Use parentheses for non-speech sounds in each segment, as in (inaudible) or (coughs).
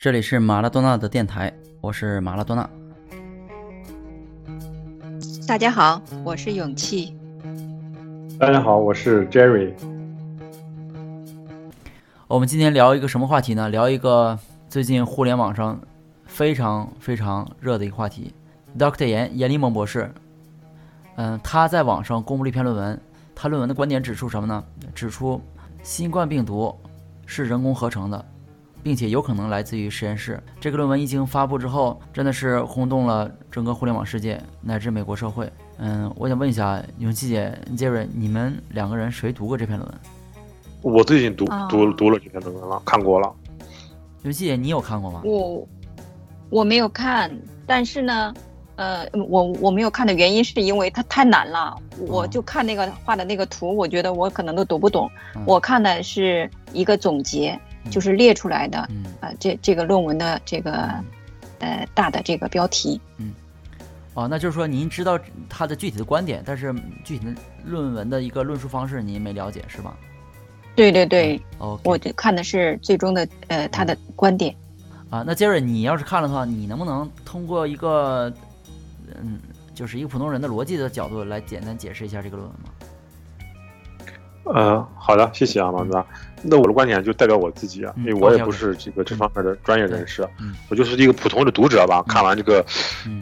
这里是马拉多纳的电台，我是马拉多纳。大家好，我是勇气。大家好，我是 Jerry。我们今天聊一个什么话题呢？聊一个最近互联网上非常非常热的一个话题。Dr. 严严立蒙博士，嗯，他在网上公布了一篇论文，他论文的观点指出什么呢？指出新冠病毒是人工合成的。并且有可能来自于实验室。这个论文一经发布之后，真的是轰动了整个互联网世界乃至美国社会。嗯，我想问一下勇气姐、杰瑞，你们两个人谁读过这篇论文？我最近读读读了这篇论文了，看过了。勇气姐，你有看过吗？我我没有看，但是呢，呃，我我没有看的原因是因为它太难了，我就看那个画的那个图，我觉得我可能都读不懂。我看的是一个总结。就是列出来的，呃，这这个论文的这个，呃，大的这个标题，嗯，哦，那就是说您知道他的具体的观点，但是具体的论文的一个论述方式您没了解是吧？对对对，哦，我就看的是最终的呃他的观点。啊，那杰瑞，你要是看了的话，你能不能通过一个，嗯，就是一个普通人的逻辑的角度来简单解释一下这个论文吗？呃，好的，谢谢啊，王子。那我的观点就代表我自己啊，因为我也不是这个这方面的专业人士，我就是一个普通的读者吧。看完这个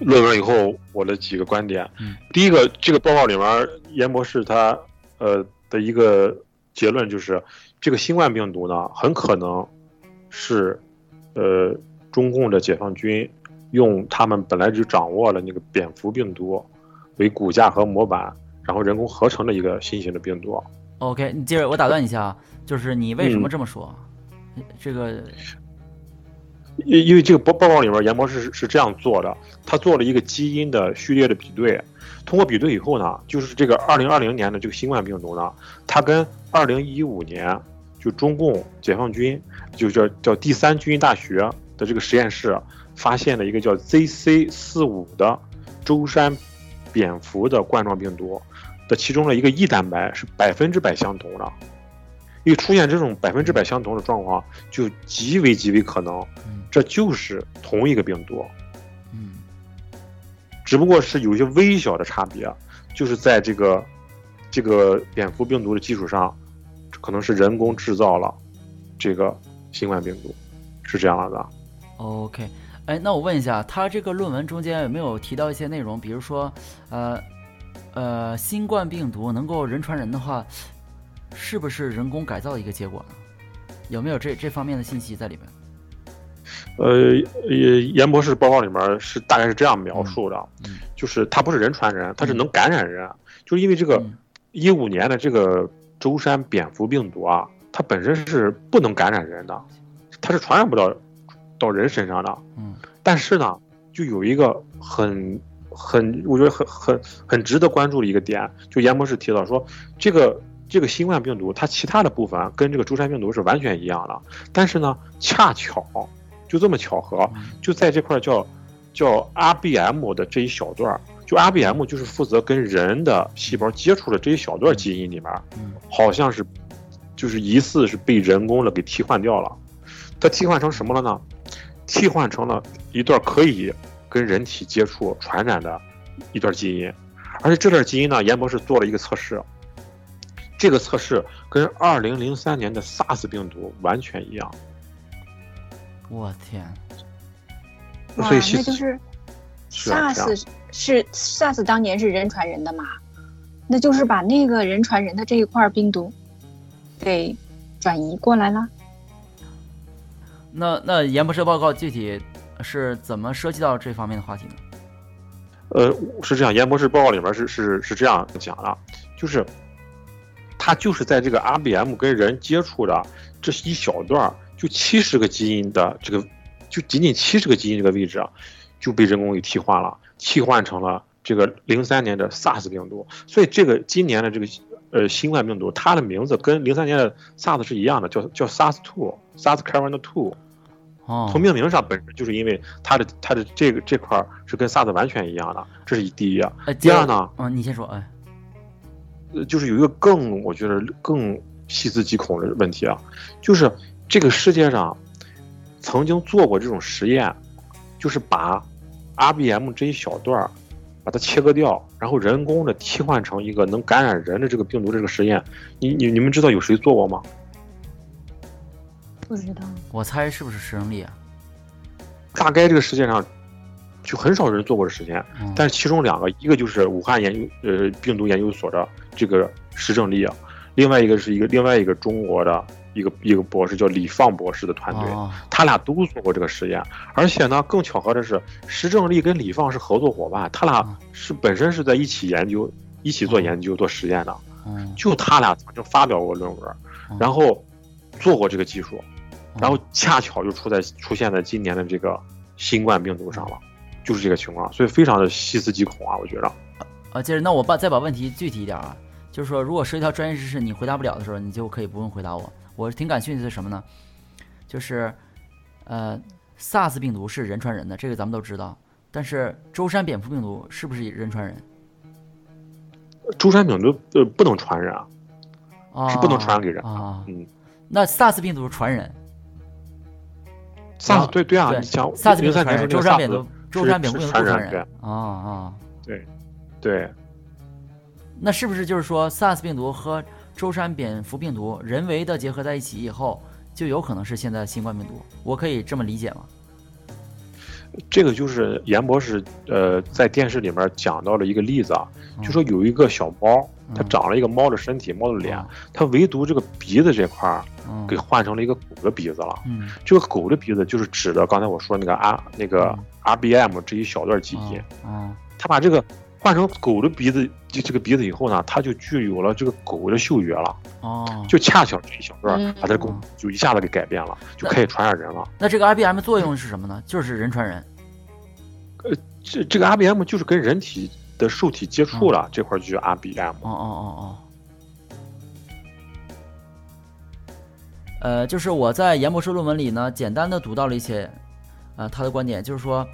论文以后，我的几个观点。第一个，这个报告里面，严博士他呃的一个结论就是，这个新冠病毒呢，很可能是呃中共的解放军用他们本来就掌握了那个蝙蝠病毒为骨架和模板，然后人工合成的一个新型的病毒。OK，你接着我打断一下啊，就是你为什么这么说？这个，因因为这个报报告里面，严博士是是这样做的，他做了一个基因的序列的比对，通过比对以后呢，就是这个二零二零年的这个新冠病毒呢，它跟二零一五年就中共解放军就叫叫第三军医大学的这个实验室发现了一个叫 ZC 四五的舟山蝙蝠的冠状病毒。的其中的一个 E 蛋白是百分之百相同的，一出现这种百分之百相同的状况，就极为极为可能，这就是同一个病毒，嗯，只不过是有一些微小的差别，就是在这个这个蝙蝠病毒的基础上，可能是人工制造了这个新冠病毒，是这样的。OK，哎，那我问一下，他这个论文中间有没有提到一些内容，比如说，呃。呃，新冠病毒能够人传人的话，是不是人工改造的一个结果呢？有没有这这方面的信息在里面？呃，严博士报告里面是大概是这样描述的，就是它不是人传人，它是能感染人，就是因为这个一五年的这个舟山蝙蝠病毒啊，它本身是不能感染人的，它是传染不到到人身上的。嗯，但是呢，就有一个很。很，我觉得很很很值得关注的一个点，就严博士提到说，这个这个新冠病毒它其他的部分跟这个舟山病毒是完全一样的，但是呢，恰巧就这么巧合，就在这块叫叫 RBM 的这一小段儿，就 RBM 就是负责跟人的细胞接触的这一小段基因里面，好像是就是疑似是被人工的给替换掉了。它替换成什么了呢？替换成了一段可以跟人体接触传染的一段基因，而且这段基因呢，严博士做了一个测试，这个测试跟二零零三年的 SARS 病毒完全一样。我天！哇，那就是 SARS 是 SARS 当年是人传人的嘛？那就是把那个人传人的这一块病毒给转移过来了。那那严博士报告具体是怎么涉及到这方面的话题呢？呃，是这样，严博士报告里面是是是这样讲的，就是他就是在这个 RBM 跟人接触的这一小段，就七十个基因的这个，就仅仅七十个基因这个位置啊，就被人工给替换了，替换成了这个零三年的 SARS 病毒。所以这个今年的这个呃新冠病毒，它的名字跟零三年的 SARS 是一样的，叫叫 SARS-2，SARS-CoV-2。从命名上本身就是因为它的它的这个这块是跟 SARS 完全一样的，这是第一。第二呢？嗯，你先说。哎，呃，就是有一个更我觉得更细思极恐的问题啊，就是这个世界上曾经做过这种实验，就是把 RBM 这一小段把它切割掉，然后人工的替换成一个能感染人的这个病毒这个实验，你你你们知道有谁做过吗？不知道，我猜是不是石正丽啊？大概这个世界上就很少人做过这实验，但是其中两个，一个就是武汉研究呃病毒研究所的这个石正丽啊，另外一个是一个另外一个中国的一个一个博士叫李放博士的团队，他俩都做过这个实验，而且呢更巧合的是，石正丽跟李放是合作伙伴，他俩是本身是在一起研究、一起做研究、做实验的，就他俩曾经发表过论文，然后做过这个技术。然后恰巧就出在出现在今年的这个新冠病毒上了，就是这个情况，所以非常的细思极恐啊，我觉得。啊，接着那我把再把问题具体一点啊，就是说如果涉及到专业知识你回答不了的时候，你就可以不用回答我。我挺感兴趣的是什么呢？就是，呃，SARS 病毒是人传人的，这个咱们都知道。但是舟山蝙蝠病毒是不是人传人？舟山病毒呃不能传人啊，是不能传染给人啊。嗯，那 SARS 病毒传人？萨对对啊，你像零三年舟山蝙蝠，舟山蝙蝠传染对啊啊，对。对，那是不是就是说 SARS 病毒和舟山蝙蝠病毒人为的结合在一起以后，就有可能是现在的新冠病毒？我可以这么理解吗？这个就是严博士呃在电视里面讲到了一个例子啊，就说有一个小猫，它长了一个猫的身体、猫的脸，它唯独这个鼻子这块儿给换成了一个狗的鼻子了。嗯，这个狗的鼻子就是指的刚才我说那个 R 那个 RBM 这一小段基因。嗯，它把这个换成狗的鼻子，这个鼻子以后呢，它就具有了这个狗的嗅觉了。哦，就恰巧这一小段把它狗就一下子给改变了，就可以传染人了。那这个 RBM 作用是什么呢？就是人传人。呃，这这个 RBM 就是跟人体的受体接触了，这块就叫 RBM。哦哦哦哦。呃，就是我在严博士论文里呢，简单的读到了一些，呃，他的观点就是说，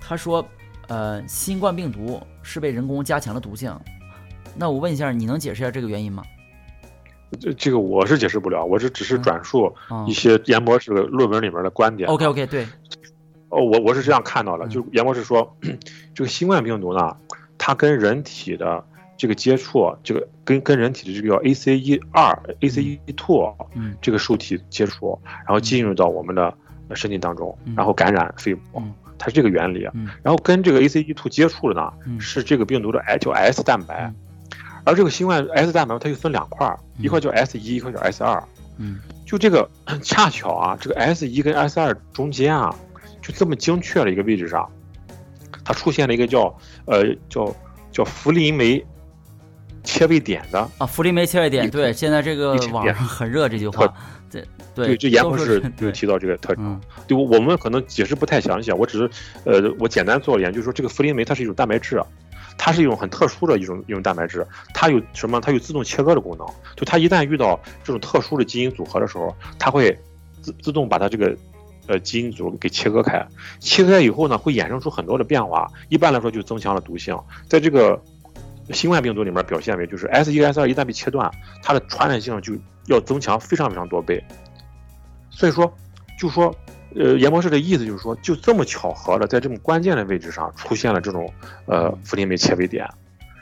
他说，呃，新冠病毒是被人工加强了毒性。那我问一下，你能解释一下这个原因吗？这这个我是解释不了，我是只是转述一些严博士论文里面的观点。OK OK，对。哦，我我是这样看到的，就严博士说，(clears throat) 这个新冠病毒呢，它跟人体的这个接触，这个跟跟人体的这个叫 ACE 二、ACE two，嗯，这个受体接触，然后进入到我们的身体当中，然后感染肺部，它是这个原理。然后跟这个 ACE two 接触的呢，是这个病毒的 S 叫 S 蛋白，而这个新冠 S 蛋白它又分两块，一块叫 S 一，一块叫 S 二。嗯，就这个 (coughs) 恰巧啊，这个 S 一跟 S 二中间啊。就这么精确的一个位置上，它出现了一个叫呃叫叫弗林酶切位点的啊，弗林酶切位点，对，现在这个网上很热这句话，对对，这严博士就提到这个特征，对，我们可能解释不太详细，我只是呃我简单做了研究，说这个弗林酶它是一种蛋白质，它是一种很特殊的一种一种蛋白质，它有什么？它有自动切割的功能，就它一旦遇到这种特殊的基因组合的时候，它会自自动把它这个。呃基因组给切割开，切割开以后呢，会衍生出很多的变化。一般来说就增强了毒性，在这个新冠病毒里面表现为就是 S 一 S 二一旦被切断，它的传染性就要增强非常非常多倍。所以说，就说呃严博士的意思就是说，就这么巧合的在这么关键的位置上出现了这种呃弗林酶切位点，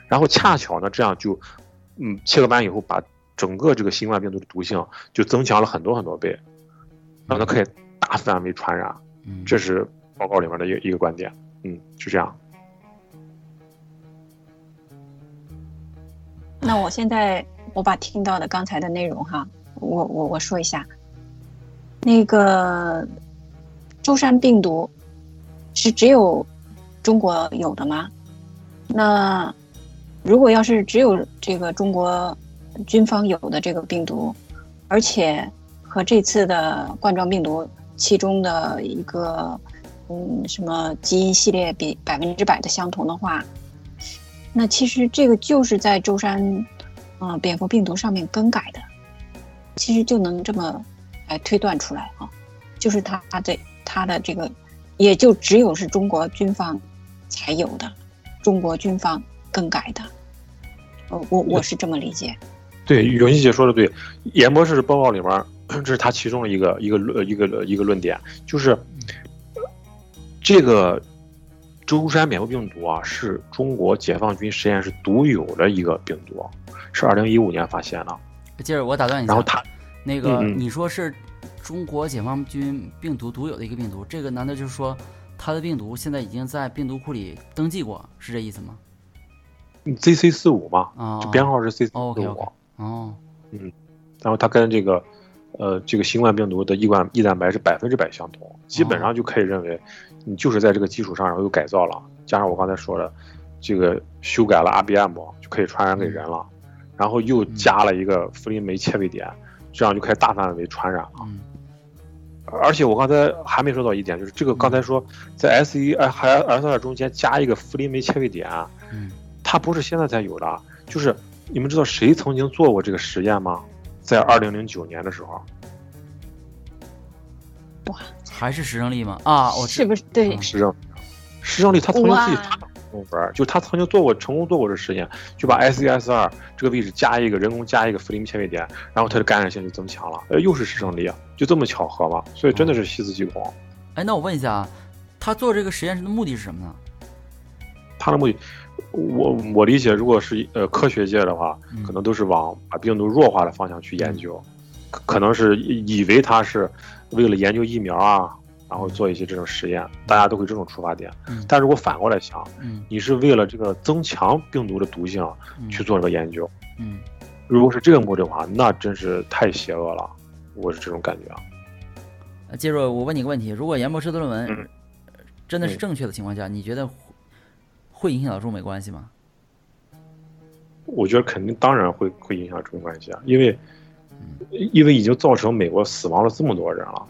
然后恰巧呢这样就嗯切割完以后把。整个这个新冠病毒的毒性就增强了很多很多倍，让它可以范围传染。这是报告里面的一个一个观点。嗯，是这样。那我现在我把听到的刚才的内容哈，我我我说一下，那个舟山病毒是只有中国有的吗？那如果要是只有这个中国。军方有的这个病毒，而且和这次的冠状病毒其中的一个嗯什么基因系列比百分之百的相同的话，那其实这个就是在舟山啊蝙蝠病毒上面更改的，其实就能这么来推断出来啊，就是它的它的这个也就只有是中国军方才有的，中国军方更改的，呃我我是这么理解。对，永新姐说的对，严博士报告里面，这是他其中的一个一个论一个一个论点，就是这个舟山蝙蝠病毒啊，是中国解放军实验室独有的一个病毒，是二零一五年发现的。接着我打断一下，然后他那个你说是中国解放军病毒独有的一个病毒，这个难道就是说他的病毒现在已经在病毒库里登记过，是这意思吗？ZC 四五嘛，就编号是 C 四五。哦，嗯，然后他跟这个，呃，这个新冠病毒的异冠异蛋白是百分之百相同，基本上就可以认为，你就是在这个基础上然后又改造了，加上我刚才说的，这个修改了 RBM 就可以传染给人了，然后又加了一个弗林酶切位点，这样就可以大范围传染了。嗯，而且我刚才还没说到一点，就是这个刚才说在 S 一呃还 S 二中间加一个弗林酶切位点，嗯，它不是现在才有的，就是。你们知道谁曾经做过这个实验吗？在二零零九年的时候，哇，还是石胜利吗？啊，我是不是对石胜石胜利他曾经自己发论文，就他曾经做过成功做过这实验，就把 S 一 S 二这个位置加一个人工加一个弗林切位点，然后它的感染性就增强了。呃，又是石胜利，就这么巧合吗？所以真的是细思极恐。哎，那我问一下啊，他做这个实验室的目的是什么呢？他的目的。我我理解，如果是呃科学界的话，可能都是往把病毒弱化的方向去研究，可能是以为它是为了研究疫苗啊，然后做一些这种实验，大家都会这种出发点。但如果反过来想，你是为了这个增强病毒的毒性去做这个研究，嗯，如果是这个目的的话，那真是太邪恶了，我是这种感觉啊。接着我问你个问题：如果严博士的论文真的是正确的情况下，你觉得？会影响到中美关系吗？我觉得肯定，当然会会影响中美关系啊，因为，因为已经造成美国死亡了这么多人了。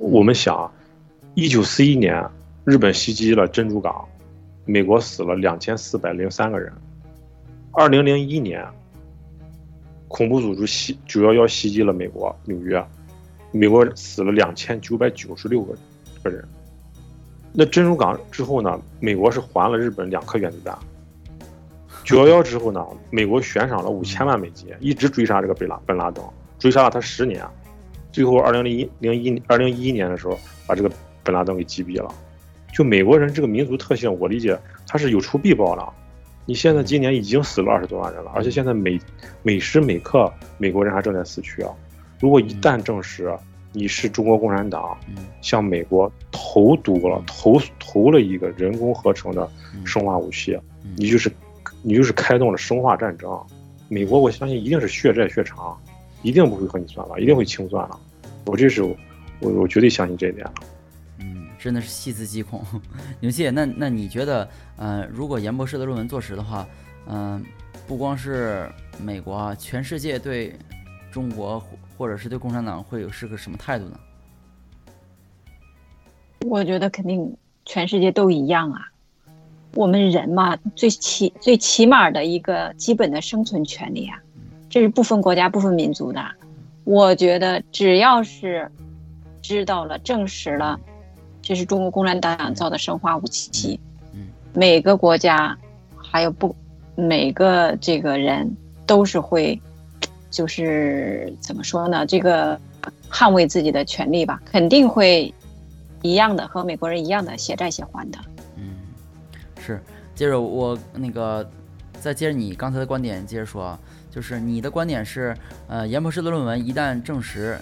我们想，一九四一年日本袭击了珍珠港，美国死了两千四百零三个人。二零零一年，恐怖组织袭九幺幺袭击了美国纽约，美国死了两千九百九十六个个人。那珍珠港之后呢？美国是还了日本两颗原子弹。九幺幺之后呢？美国悬赏了五千万美金，一直追杀这个本拉本拉登，追杀了他十年，最后二零零一零一二零一一年的时候，把这个本拉登给击毙了。就美国人这个民族特性，我理解他是有仇必报的。你现在今年已经死了二十多万人了，而且现在每每时每刻美国人还正在死去啊！如果一旦证实，你是中国共产党，向美国投毒了，投投了一个人工合成的生化武器，你就是，你就是开动了生化战争。美国我相信一定是血债血偿，一定不会和你算了，一定会清算了。我这是我我绝对相信这一点。嗯，真的是细思极恐。(laughs) 牛谢，那那你觉得，呃，如果严博士的论文坐实的话，嗯，不光是美国啊，全世界对中国。或者是对共产党会有是个什么态度呢？我觉得肯定全世界都一样啊。我们人嘛，最起最起码的一个基本的生存权利啊，这是不分国家、不分民族的。我觉得只要是知道了，证实了，这是中国共产党造的生化武器。嗯，每个国家，还有不每个这个人都是会，就是怎么说呢？这个捍卫自己的权利吧，肯定会一样的，和美国人一样的写债写还的。嗯，是。接着我那个再接着你刚才的观点接着说啊，就是你的观点是，呃，严博士的论文一旦证实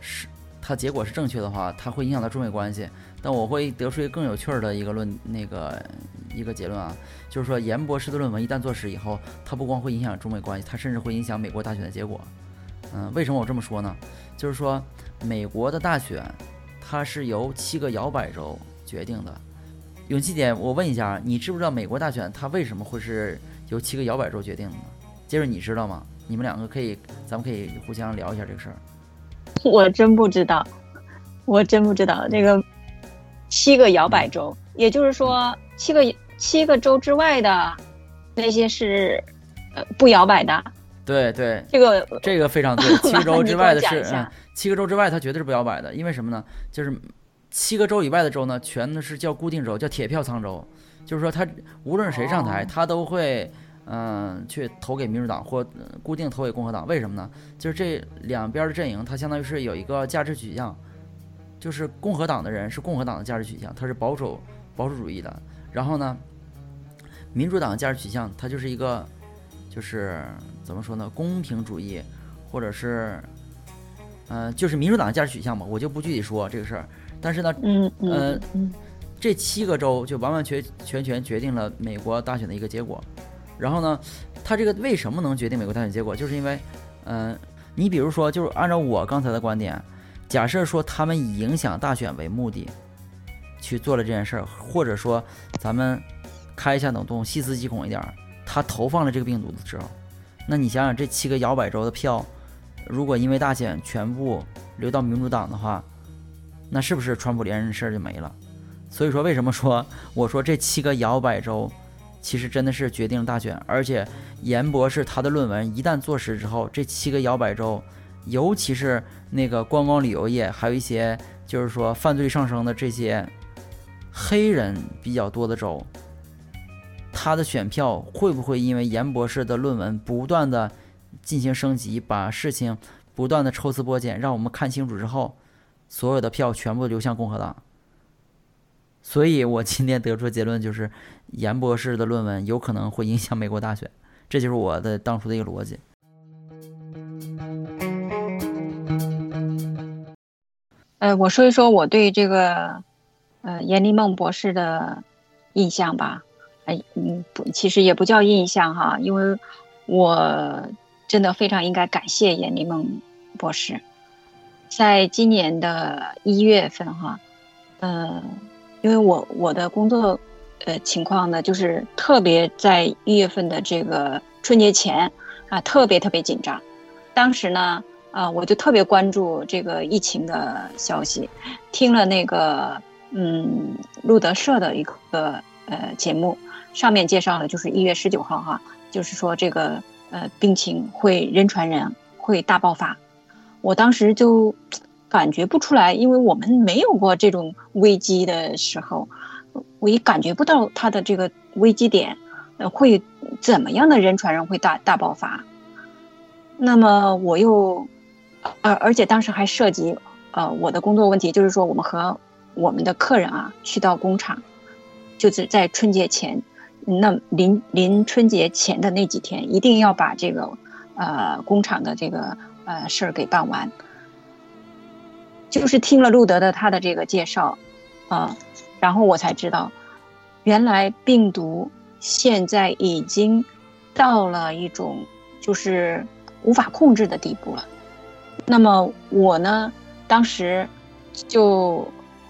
是。它结果是正确的话，它会影响到中美关系。但我会得出一个更有趣儿的一个论，那个一个结论啊，就是说严博士的论文一旦坐实以后，它不光会影响中美关系，它甚至会影响美国大选的结果。嗯，为什么我这么说呢？就是说美国的大选，它是由七个摇摆州决定的。勇气点，我问一下，你知不知道美国大选它为什么会是由七个摇摆州决定的呢？接着你知道吗？你们两个可以，咱们可以互相聊一下这个事儿。(laughs) 我真不知道，我真不知道这个七个摇摆州，也就是说七个七个州之外的那些是呃不摇摆的。对对，这个这个非常对。(laughs) 七个州之外的是嗯，七个州之外它绝对是不摇摆的，因为什么呢？就是七个州以外的州呢，全都是叫固定州，叫铁票仓州，就是说他无论谁上台，他都会。嗯，去投给民主党或固定投给共和党，为什么呢？就是这两边的阵营，它相当于是有一个价值取向，就是共和党的人是共和党的价值取向，他是保守保守主义的。然后呢，民主党的价值取向，它就是一个，就是怎么说呢？公平主义，或者是，嗯，就是民主党的价值取向嘛，我就不具体说这个事儿。但是呢，嗯嗯嗯，这七个州就完完全全全决定了美国大选的一个结果。然后呢，它这个为什么能决定美国大选结果？就是因为，嗯，你比如说，就是按照我刚才的观点，假设说他们以影响大选为目的去做了这件事儿，或者说咱们开一下脑洞，细思极恐一点，他投放了这个病毒的时候，那你想想这七个摇摆州的票，如果因为大选全部流到民主党的话，那是不是川普连任事儿就没了？所以说，为什么说我说这七个摇摆州？其实真的是决定了大选，而且严博士他的论文一旦坐实之后，这七个摇摆州，尤其是那个观光旅游业，还有一些就是说犯罪上升的这些黑人比较多的州，他的选票会不会因为严博士的论文不断的进行升级，把事情不断的抽丝剥茧，让我们看清楚之后，所有的票全部流向共和党？所以我今天得出的结论就是，严博士的论文有可能会影响美国大选，这就是我的当初的一个逻辑。呃，我说一说我对这个，呃，严立梦博士的印象吧。哎，嗯，不，其实也不叫印象哈，因为我真的非常应该感谢严立梦博士，在今年的一月份哈，嗯。因为我我的工作，呃情况呢，就是特别在一月份的这个春节前啊，特别特别紧张。当时呢，啊，我就特别关注这个疫情的消息，听了那个嗯路德社的一个呃节目，上面介绍的就是一月十九号哈，就是说这个呃病情会人传人，会大爆发。我当时就。感觉不出来，因为我们没有过这种危机的时候，我也感觉不到它的这个危机点，呃，会怎么样的人传人会大大爆发。那么我又，而而且当时还涉及，呃，我的工作问题，就是说我们和我们的客人啊，去到工厂，就是在春节前，那临临春节前的那几天，一定要把这个，呃，工厂的这个呃事儿给办完。就是听了路德的他的这个介绍，啊，然后我才知道，原来病毒现在已经到了一种就是无法控制的地步了。那么我呢，当时就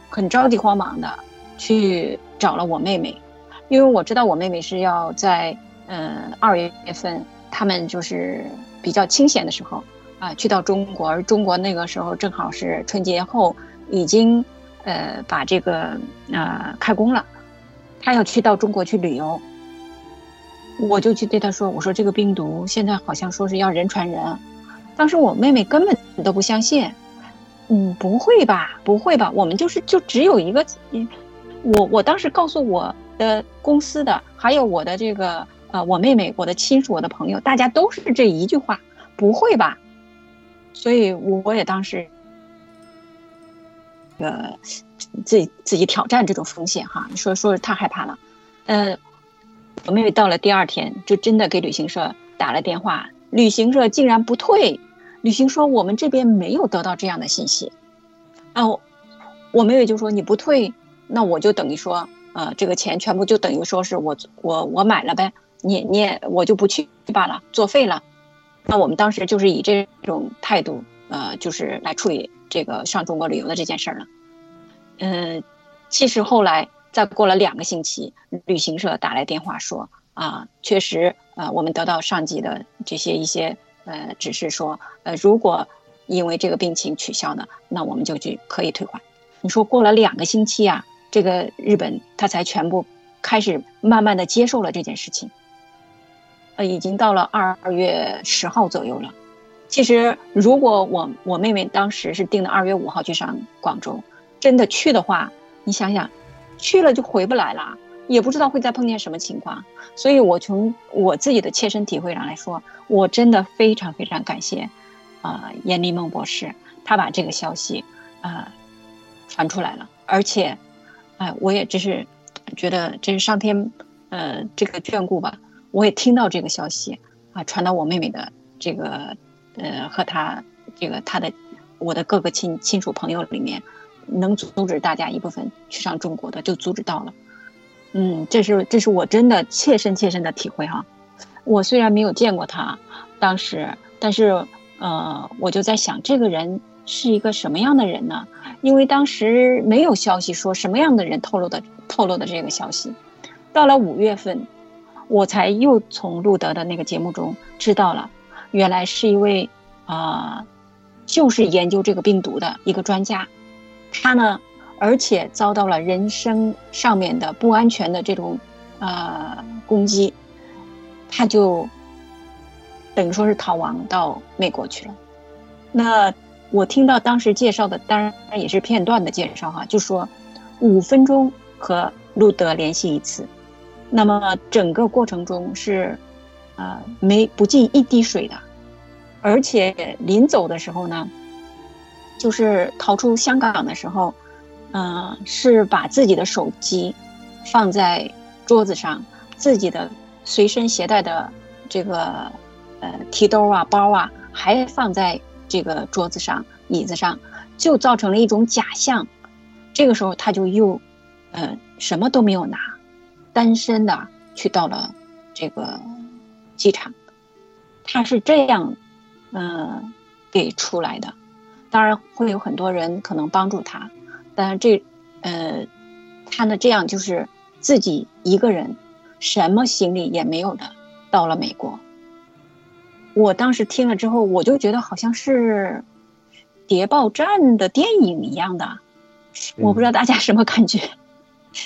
很着急慌忙的去找了我妹妹，因为我知道我妹妹是要在嗯二月份，他们就是比较清闲的时候。啊，去到中国，而中国那个时候正好是春节后，已经，呃，把这个呃开工了，他要去到中国去旅游，我就去对他说：“我说这个病毒现在好像说是要人传人。”当时我妹妹根本都不相信，嗯，不会吧，不会吧，我们就是就只有一个，我我当时告诉我的公司的，还有我的这个呃，我妹妹、我的亲属、我的朋友，大家都是这一句话，不会吧？所以我也当时，呃，自己自己挑战这种风险哈，说说太害怕了，呃，我妹妹到了第二天就真的给旅行社打了电话，旅行社竟然不退。旅行说我们这边没有得到这样的信息，啊，我妹妹就说你不退，那我就等于说，呃，这个钱全部就等于说是我我我买了呗，你你也我就不去罢了，作废了。那我们当时就是以这种态度，呃，就是来处理这个上中国旅游的这件事儿了。嗯，其实后来再过了两个星期，旅行社打来电话说，啊，确实，呃，我们得到上级的这些一些。呃，只是说，呃，如果因为这个病情取消呢，那我们就去可以退款。你说过了两个星期啊，这个日本他才全部开始慢慢的接受了这件事情。呃，已经到了二月十号左右了。其实，如果我我妹妹当时是定的二月五号去上广州，真的去的话，你想想，去了就回不来了。也不知道会再碰见什么情况，所以我从我自己的切身体会上来说，我真的非常非常感谢，啊，严立梦博士，他把这个消息，啊，传出来了，而且，哎，我也只是觉得这是上天，呃，这个眷顾吧，我也听到这个消息，啊，传到我妹妹的这个，呃，和她这个她的我的各个亲亲属朋友里面，能阻止大家一部分去上中国的就阻止到了。嗯，这是这是我真的切身切身的体会哈。我虽然没有见过他，当时，但是呃，我就在想，这个人是一个什么样的人呢？因为当时没有消息说什么样的人透露的透露的这个消息。到了五月份，我才又从路德的那个节目中知道了，原来是一位啊，就是研究这个病毒的一个专家，他呢。而且遭到了人生上面的不安全的这种，呃攻击，他就等于说是逃亡到美国去了。那我听到当时介绍的，当然也是片段的介绍哈，就说五分钟和路德联系一次，那么整个过程中是，呃没不进一滴水的，而且临走的时候呢，就是逃出香港的时候。嗯，是把自己的手机放在桌子上，自己的随身携带的这个呃提兜啊、包啊，还放在这个桌子上、椅子上，就造成了一种假象。这个时候，他就又呃什么都没有拿，单身的去到了这个机场。他是这样嗯给出来的，当然会有很多人可能帮助他。但是这，呃，他呢这样就是自己一个人，什么行李也没有的到了美国。我当时听了之后，我就觉得好像是谍报战的电影一样的，我不知道大家什么感觉。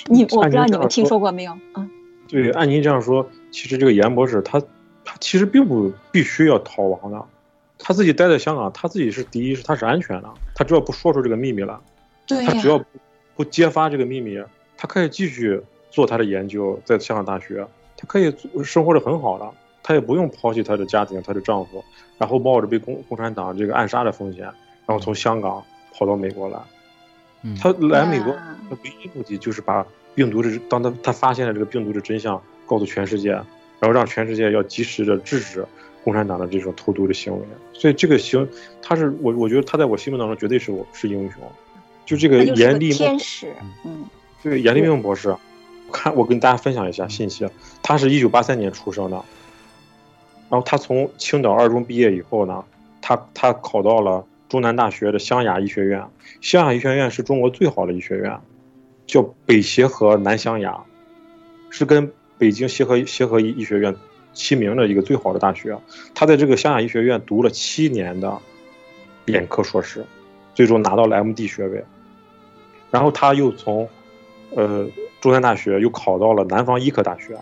你我不知道你们听说过没有？嗯，对，按您这样说，其实这个严博士他他其实并不必须要逃亡的，他自己待在香港，他自己是第一是他是安全的，他只要不说出这个秘密了。他只要不揭发这个秘密，他可以继续做他的研究，在香港大学，他可以生活的很好了，他也不用抛弃她的家庭、她的丈夫，然后冒着被共共产党这个暗杀的风险，然后从香港跑到美国来。她来美国，的唯一目的就是把病毒的，当她她发现了这个病毒的真相，告诉全世界，然后让全世界要及时的制止共产党的这种投毒的行为。所以这个行，他是我我觉得他在我心目当中绝对是我是英雄。就这个严立天使，嗯，这个严立明博士，看我跟大家分享一下信息，他是一九八三年出生的，然后他从青岛二中毕业以后呢，他他考到了中南大学的湘雅医学院，湘雅医学院是中国最好的医学院，叫北协和南湘雅，是跟北京协和协和医医学院齐名的一个最好的大学，他在这个湘雅医学院读了七年的眼科硕士，最终拿到了 M.D 学位。然后他又从，呃，中山大学又考到了南方医科大学。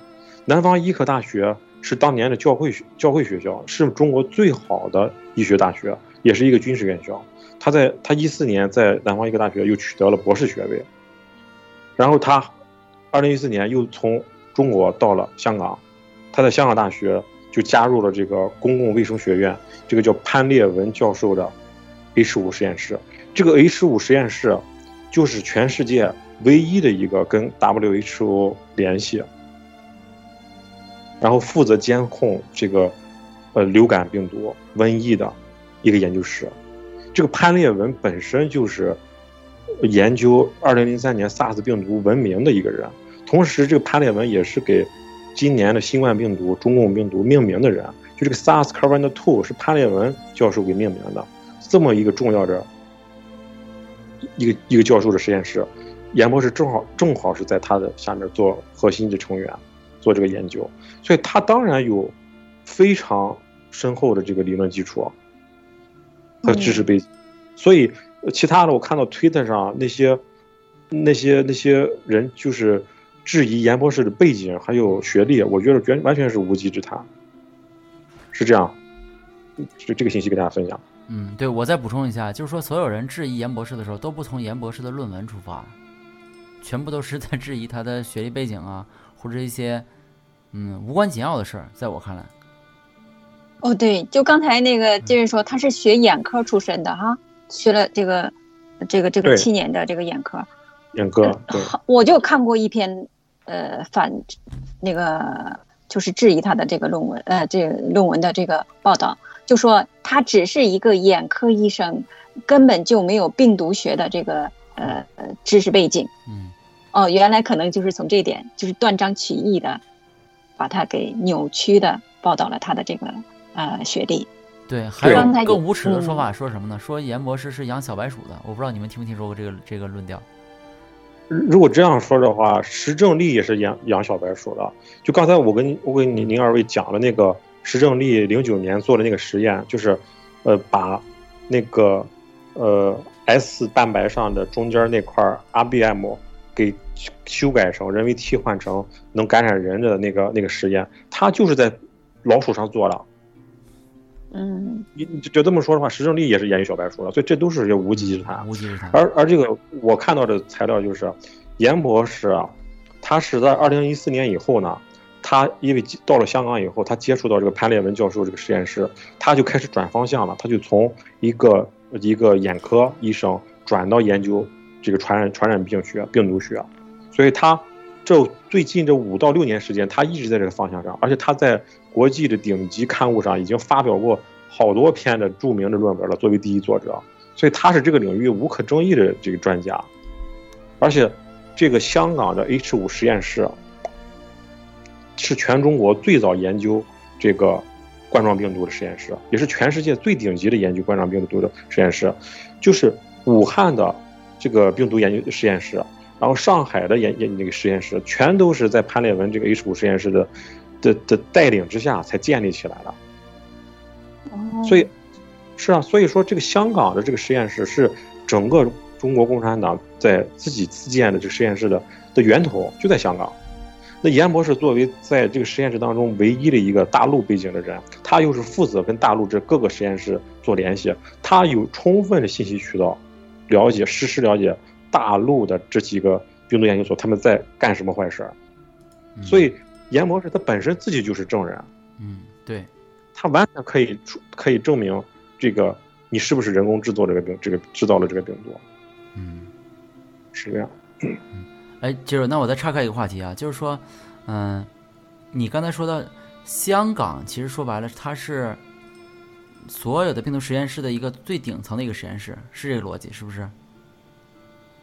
南方医科大学是当年的教会学教会学校，是中国最好的医学大学。也是一个军事院校。他在他一四年在南方医科大学又取得了博士学位，然后他二零一四年又从中国到了香港，他在香港大学就加入了这个公共卫生学院，这个叫潘烈文教授的 H 五实验室。这个 H 五实验室就是全世界唯一的一个跟 WHO 联系，然后负责监控这个呃流感病毒瘟疫的一个研究室。这个潘列文本身就是研究2003年 SARS 病毒闻名的一个人，同时这个潘列文也是给今年的新冠病毒、中共病毒命名的人。就这个 SARS-CoV-2 是潘列文教授给命名的，这么一个重要的一个一个教授的实验室，严博士正好正好是在他的下面做核心的成员，做这个研究，所以他当然有非常深厚的这个理论基础。和知识背景，所以其他的我看到推特上那些那些那些人就是质疑严博士的背景还有学历，我觉得完完全是无稽之谈，是这样，就这个信息给大家分享。嗯，对，我再补充一下，就是说所有人质疑严博士的时候，都不从严博士的论文出发，全部都是在质疑他的学历背景啊，或者一些嗯无关紧要的事儿，在我看来。哦，对，就刚才那个就是说，他是学眼科出身的哈，学了这个，这个这个七年的这个眼科，眼科。对我就看过一篇，呃，反，那个就是质疑他的这个论文，呃，这个论文的这个报道，就说他只是一个眼科医生，根本就没有病毒学的这个呃呃知识背景。嗯。哦，原来可能就是从这点，就是断章取义的，把他给扭曲的报道了他的这个。呃，学历，对，还有更无耻的说法，说什么呢？说严博士是养小白鼠的，我不知道你们听没听说过这个这个论调。如果这样说的话，石正丽也是养养小白鼠的。就刚才我跟我跟您您二位讲了那个石正丽零九年做的那个实验，就是呃把那个呃 S 蛋白上的中间那块 RBM 给修改成人为替换成能感染人的那个那个实验，他就是在老鼠上做的。嗯，你就这么说的话，石正丽也是研究小白鼠的，所以这都是些无稽之谈。无稽之谈。而而这个我看到的材料就是，严博士啊，他是在二零一四年以后呢，他因为到了香港以后，他接触到这个潘烈文教授这个实验室，他就开始转方向了，他就从一个一个眼科医生转到研究这个传染传染病学、病毒学，所以他这最近这五到六年时间，他一直在这个方向上，而且他在。国际的顶级刊物上已经发表过好多篇的著名的论文了，作为第一作者，所以他是这个领域无可争议的这个专家。而且，这个香港的 H 五实验室是全中国最早研究这个冠状病毒的实验室，也是全世界最顶级的研究冠状病毒的实验室。就是武汉的这个病毒研究实验室，然后上海的研研那个实验室，全都是在潘烈文这个 H 五实验室的。的的带领之下才建立起来的，所以是啊，所以说这个香港的这个实验室是整个中国共产党在自己自建的这个实验室的的源头就在香港。那严博士作为在这个实验室当中唯一的一个大陆背景的人，他又是负责跟大陆这各个实验室做联系，他有充分的信息渠道，了解实时了解大陆的这几个病毒研究所他们在干什么坏事儿，所以。严博士他本身自己就是证人，嗯，对，他完全可以可以证明这个你是不是人工制作这个病，这个制造了这个病毒，嗯，是这样。哎，就是那我再岔开一个话题啊，就是说，嗯，你刚才说到香港，其实说白了，它是所有的病毒实验室的一个最顶层的一个实验室，是这个逻辑是不是？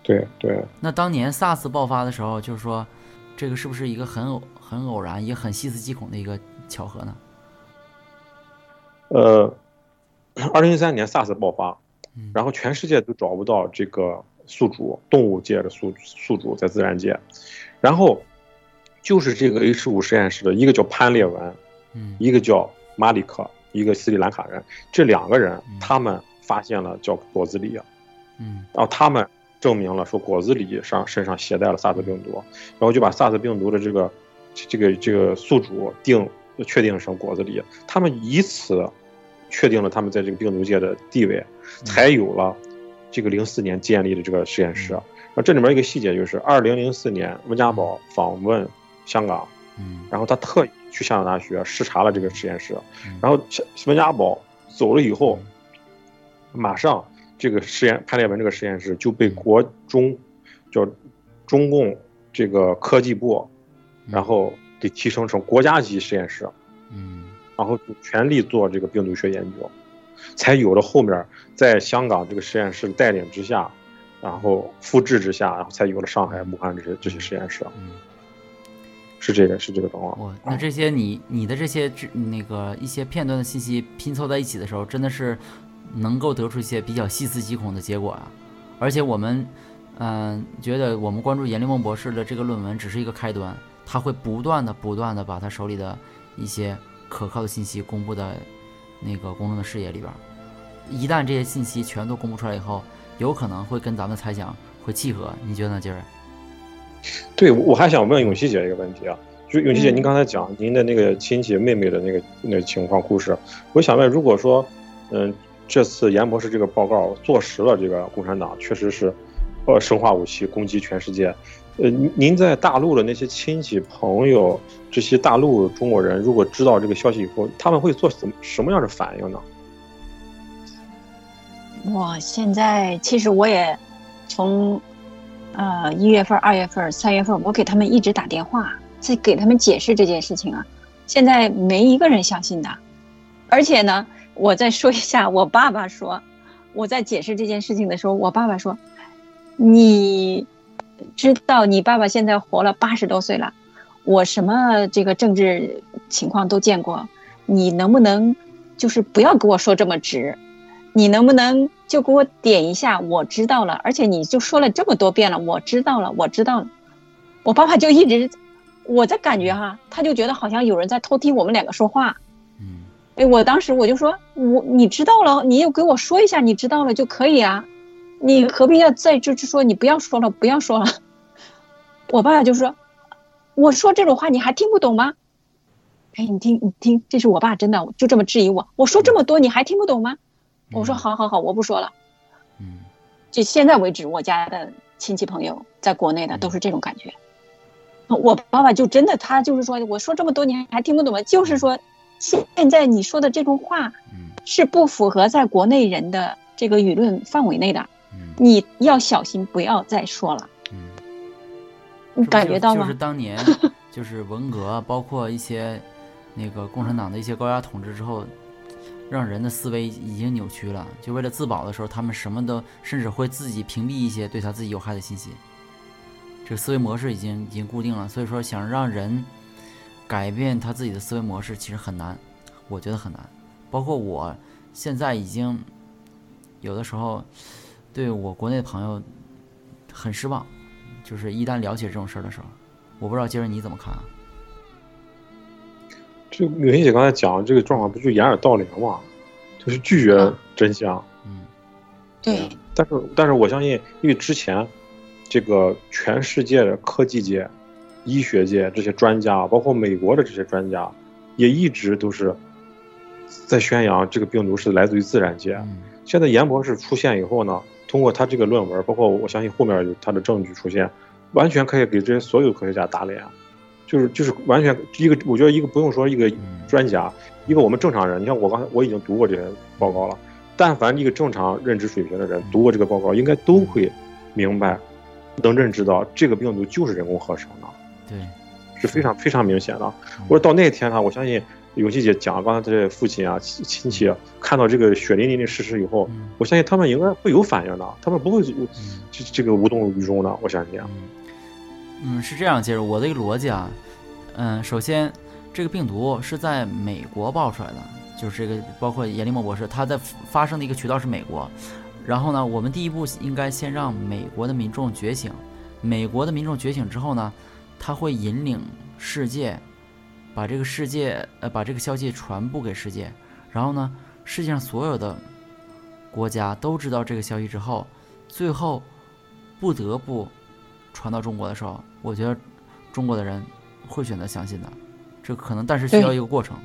对对。那当年 SARS 爆发的时候，就是说，这个是不是一个很偶？很偶然，也很细思极恐的一个巧合呢。呃，二零一三年 SARS 爆发，然后全世界都找不到这个宿主，动物界的宿宿主在自然界，然后就是这个 H 五实验室的一个叫潘列文，嗯一个叫马里克，一个斯里兰卡人，这两个人他们发现了叫果子狸，嗯，然后他们证明了说果子狸上身上携带了 SARS 病毒，然后就把 SARS 病毒的这个。这个这个宿主定确定成果子狸，他们以此确定了他们在这个病毒界的地位，才有了这个零四年建立的这个实验室。那这里面一个细节就是，二零零四年温家宝访问香港，嗯，然后他特意去香港大学视察了这个实验室，然后温家宝走了以后，马上这个实验潘烈文这个实验室就被国中叫中共这个科技部，然后给提升成国家级实验室，嗯，然后就全力做这个病毒学研究，才有了后面在香港这个实验室带领之下。然后复制之下，然后才有了上海、武汉这些这些实验室。嗯，是这个，是这个状况。哇，那这些你你的这些那个一些片段的信息拼凑在一起的时候，真的是能够得出一些比较细思极恐的结果啊！而且我们嗯觉得我们关注阎立梦博士的这个论文只是一个开端，他会不断的不断的把他手里的一些可靠的信息公布在那个公众的视野里边。一旦这些信息全都公布出来以后，有可能会跟咱们猜想会契合，你觉得呢，杰瑞？对，我还想问永琪姐一个问题啊，就永琪姐，您刚才讲您的那个亲戚妹妹的那个那个情况故事，我想问，如果说，嗯，这次严博士这个报告坐实了，这个共产党确实是，呃，生化武器攻击全世界，呃，您在大陆的那些亲戚朋友，这些大陆中国人，如果知道这个消息以后，他们会做什么什么样的反应呢？我现在其实我也从呃一月份、二月份、三月份，我给他们一直打电话，在给他们解释这件事情啊。现在没一个人相信的，而且呢，我再说一下，我爸爸说，我在解释这件事情的时候，我爸爸说，你知道你爸爸现在活了八十多岁了，我什么这个政治情况都见过，你能不能就是不要给我说这么直？你能不能就给我点一下？我知道了，而且你就说了这么多遍了，我知道了，我知道了。我爸爸就一直，我在感觉哈，(laughs) 他就觉得好像有人在偷听我们两个说话。嗯，哎，我当时我就说，我你知道了，你又给我说一下，你知道了就可以啊，你何必要再就是说你不要说了，不要说了。我爸爸就说，我说这种话你还听不懂吗？哎，你听你听，这是我爸真的就这么质疑我，我说这么多你还听不懂吗？我说好好好，我不说了。嗯，就现在为止，我家的亲戚朋友在国内的都是这种感觉。我爸爸就真的，他就是说，我说这么多年还听不懂吗？就是说，现在你说的这种话，是不符合在国内人的这个舆论范围内的。你要小心，不要再说了。嗯，你感觉到吗？就是当年，(laughs) 就是文革，包括一些那个共产党的一些高压统治之后。让人的思维已经扭曲了，就为了自保的时候，他们什么都甚至会自己屏蔽一些对他自己有害的信息。这思维模式已经已经固定了，所以说想让人改变他自己的思维模式其实很难，我觉得很难。包括我现在已经有的时候对我国内的朋友很失望，就是一旦了解这种事儿的时候，我不知道接着你怎么看啊？就永新姐刚才讲这个状况，不就掩耳盗铃吗？就是拒绝真相。嗯，对。但是，但是我相信，因为之前这个全世界的科技界、医学界这些专家，包括美国的这些专家，也一直都是在宣扬这个病毒是来自于自然界。现在严博士出现以后呢，通过他这个论文，包括我相信后面有他的证据出现，完全可以给这些所有科学家打脸。就是就是完全一个，我觉得一个不用说一个专家，一个我们正常人，你像我刚才我已经读过这些报告了，但凡一个正常认知水平的人读过这个报告，应该都会明白，能认知到这个病毒就是人工合成的，对，是非常非常明显的。我说到那天呢，我相信永琪姐讲刚才这些父亲啊亲戚看到这个血淋淋的事实以后，我相信他们应该会有反应的，他们不会这这个无动于衷的，我相信。嗯，嗯是这样，接着我的一个逻辑啊，嗯，首先，这个病毒是在美国爆出来的，就是这个包括严立默博士，他在发生的一个渠道是美国，然后呢，我们第一步应该先让美国的民众觉醒，美国的民众觉醒之后呢，他会引领世界，把这个世界呃把这个消息传播给世界，然后呢，世界上所有的国家都知道这个消息之后，最后不得不。传到中国的时候，我觉得中国的人会选择相信的，这可能，但是需要一个过程。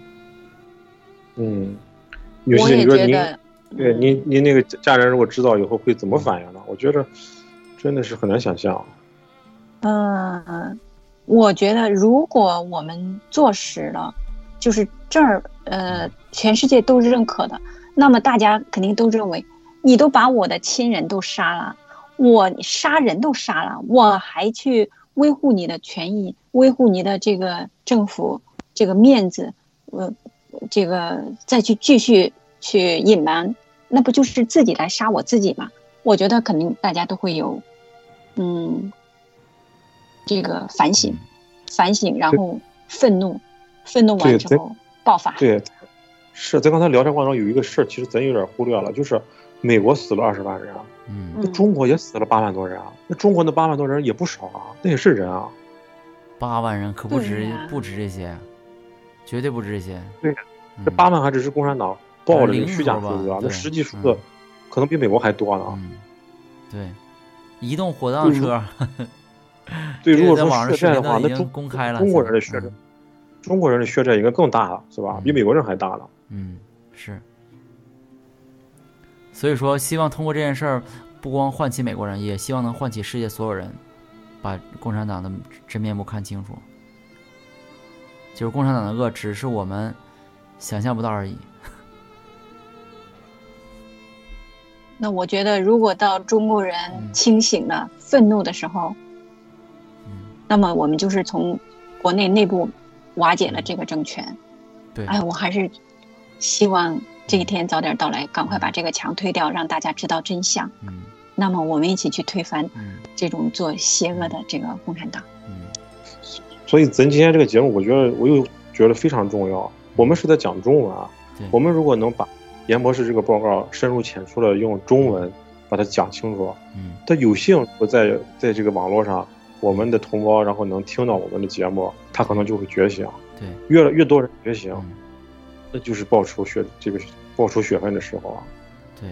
嗯，女我也士你说您觉得，对您您那个家人如果知道以后会怎么反应呢？我觉得真的是很难想象。嗯，我觉得如果我们坐实了，就是这儿呃，全世界都认可的，那么大家肯定都认为，你都把我的亲人都杀了，我杀人都杀了，我还去维护你的权益，维护你的这个政府这个面子，呃，这个再去继续去隐瞒，那不就是自己来杀我自己吗？我觉得肯定大家都会有，嗯，这个反省，反省，然后愤怒，愤怒完之后爆发。对，是在刚才聊天过程中有一个事儿，其实咱有点忽略了，就是美国死了二十万人啊，嗯那中国也死了八万多人啊，那中国那八万多人也不少啊，那也是人啊。八万人可不止不止这些，绝对不止这些。对嗯，这八万还只是共产党报的这个虚假数字啊，那实际数字嗯可能比美国还多呢。嗯，对，移动火葬车，(laughs) 对，如果说血债的话，那中公开了中国人的血债嗯，中国人的血债应该更大了，是吧？比嗯美国人还大了。嗯，是。所以说，希望通过这件事儿，不光唤起美国人，也希望能唤起世界所有人，把共产党的真面目看清楚。就是共产党的恶，只是我们想象不到而已。那我觉得，如果到中国人嗯清醒了、愤怒的时候，嗯，那么我们就是从国内内部瓦解了这个政权。对，哎，我还是希望这一天早点到来，赶快把这个墙推掉，让大家知道真相。嗯那么我们一起去推翻嗯这种做邪恶的这个共产党。嗯所以咱今天这个节目，我觉得我又觉得非常重要。我们是在讲中文啊，我们如果能把严博士这个报告深入浅出的用中文把它讲清楚，嗯他有幸不在在这个网络上，我们的同胞然后能听到我们的节目，他可能就会觉醒。对，越来越多人觉醒，嗯那就是报仇雪这个报仇雪恨的时候啊。对。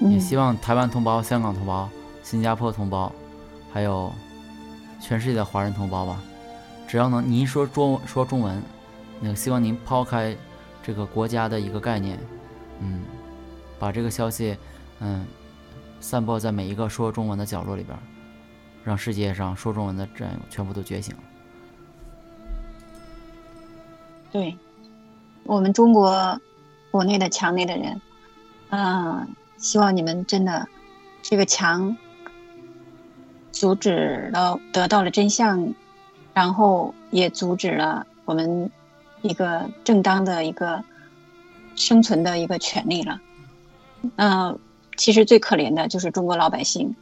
嗯也希望台湾同胞、香港同胞、新加坡同胞，还有全世界的华人同胞吧，只要能您说中说中文，那个希望您抛开这个国家的一个概念，嗯，把这个消息，嗯，散播在每一个说中文的角落里边儿，让世界上说中文的战友全部都觉醒。对，我们中国国内的墙内的人，嗯、希望你们真的这个墙阻止了得到了真相，然后也阻止了我们一个正当的一个生存的一个权利了。嗯、其实最可怜的就是中国老百姓，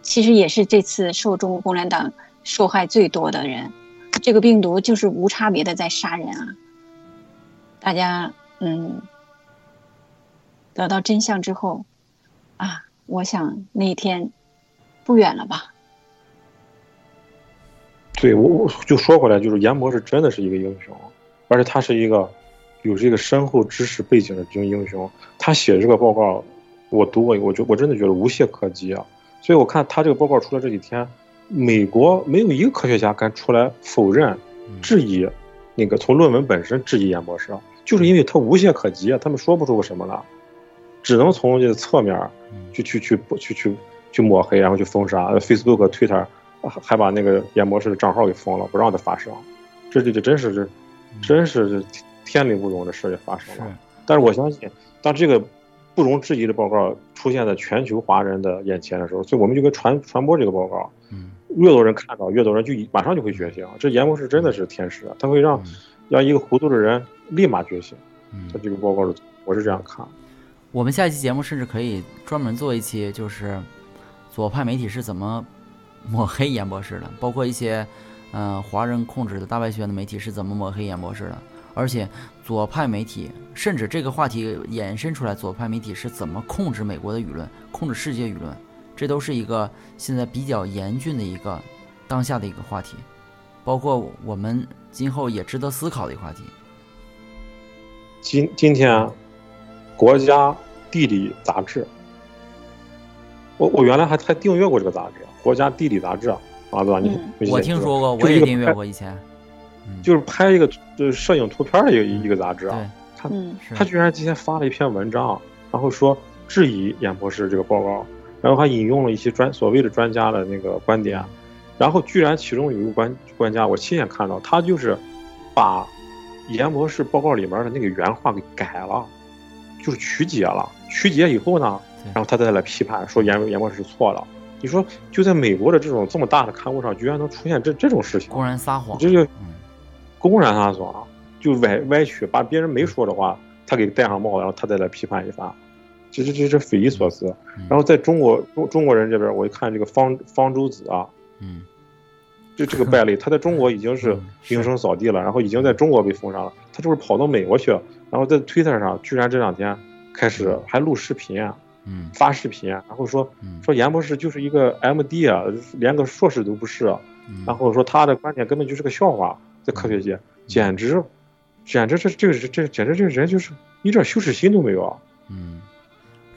其实也是这次受中国共产党受害最多的人。这个病毒就是无差别的在杀人啊！大家嗯，得到真相之后啊，我想那一天不远了吧？对我我就说回来，就是严博士真的是一个英雄，而且他是一个有这个深厚知识背景的这种英雄。他写这个报告，我读过，我觉我真的觉得无懈可击啊。所以我看他这个报告出来这几天，美国没有一个科学家敢出来否认、质疑那个从论文本身质疑严博士，就是因为他无懈可击啊，他们说不出个什么来，只能从这个侧面嗯去去去去去去抹黑，然后去封杀呃 Facebook Twitter，还还把那个严博士的账号给封了，不让他发声。这这这真是这真是这天理不容的事也发生是了。但是我相信，当这个不容置疑的报告出现在全球华人的眼前的时候，所以我们就该传传播这个报告。嗯越多人看到，越多人就马上就会觉醒。这严博士真的是天使，他会让嗯让一个糊涂的人立马觉醒。嗯他这个报告是，我是这样看。我们下一期节目甚至可以专门做一期，就是左派媒体是怎么抹黑严博士的，包括一些呃华人控制的大外宣的媒体是怎么抹黑严博士的，而且左派媒体甚至这个话题延伸出来，左派媒体是怎么控制美国的舆论，控制世界舆论，这都是一个现在比较严峻的一个当下的一个话题，包括我们今后也值得思考的一个话题。今今天，国家地理杂志，我我原来还还订阅过这个杂志，国家地理杂志啊，对吧？你嗯我听说过，我也订阅过以前。嗯，就是拍一个就是摄影图片的一个一个杂志啊。他嗯他居然今天发了一篇文章，然后说质疑严博士这个报告，然后还引用了一些专所谓的专家的那个观点，然后居然其中有一个官官家，我亲眼看到，他就是把严博士报告里面的那个原话给改了，就是曲解了，曲解以后呢，然后他再来批判说严严博士是错了。你说就在美国的这种这么大的刊物上，居然能出现这这种事情，公然撒谎，这就嗯，公然撒谎，就歪歪曲，把别人没说的话，他给戴上帽子，然后他再来批判一番，这这这这匪夷所思。嗯然后在中国中中国人这边，我一看这个方方舟子啊，嗯就这个败类，(laughs) 他在中国已经是名声扫地了，然后已经在中国被封杀了，他就是跑到美国去了，然后在推特上居然这两天开始还录视频啊，嗯发视频啊，然后说嗯说严博士就是一个 MD 啊，连个硕士都不是然后说他的观点根本就是个笑话，在科学界简直，简直这这个这简直这个人就是一点羞耻心都没有啊！嗯，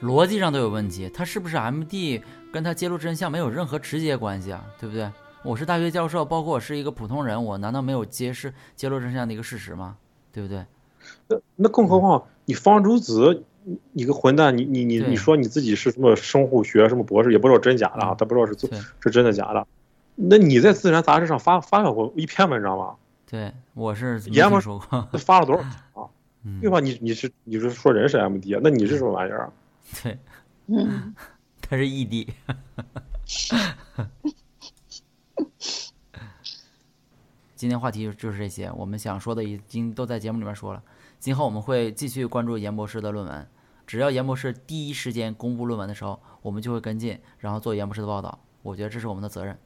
逻辑上都有问题。他是不是 MD 跟他揭露真相没有任何直接关系啊？对不对？我是大学教授，包括我是一个普通人，我难道没有揭示揭露真相的一个事实吗？对不对？那那更何况你方舟子，你你个混蛋，你你你你说你自己是什么生物学什么博士，也不知道真假的啊，他不知道是对是真的假的。那你在《自然》杂志上发发表过一篇文章吗？对，我是没严博听说过。那发了多少 (laughs) 啊？嗯对，吧？你你是你是说人是 MD 啊？那你是什么玩意儿啊？(laughs) 对，嗯，(laughs) 他是异地。(laughs) 今天话题就是这些，我们想说的已经都在节目里面说了。今后我们会继续关注严博士的论文，只要严博士第一时间公布论文的时候，我们就会跟进，然后做严博士的报道。我觉得这是我们的责任。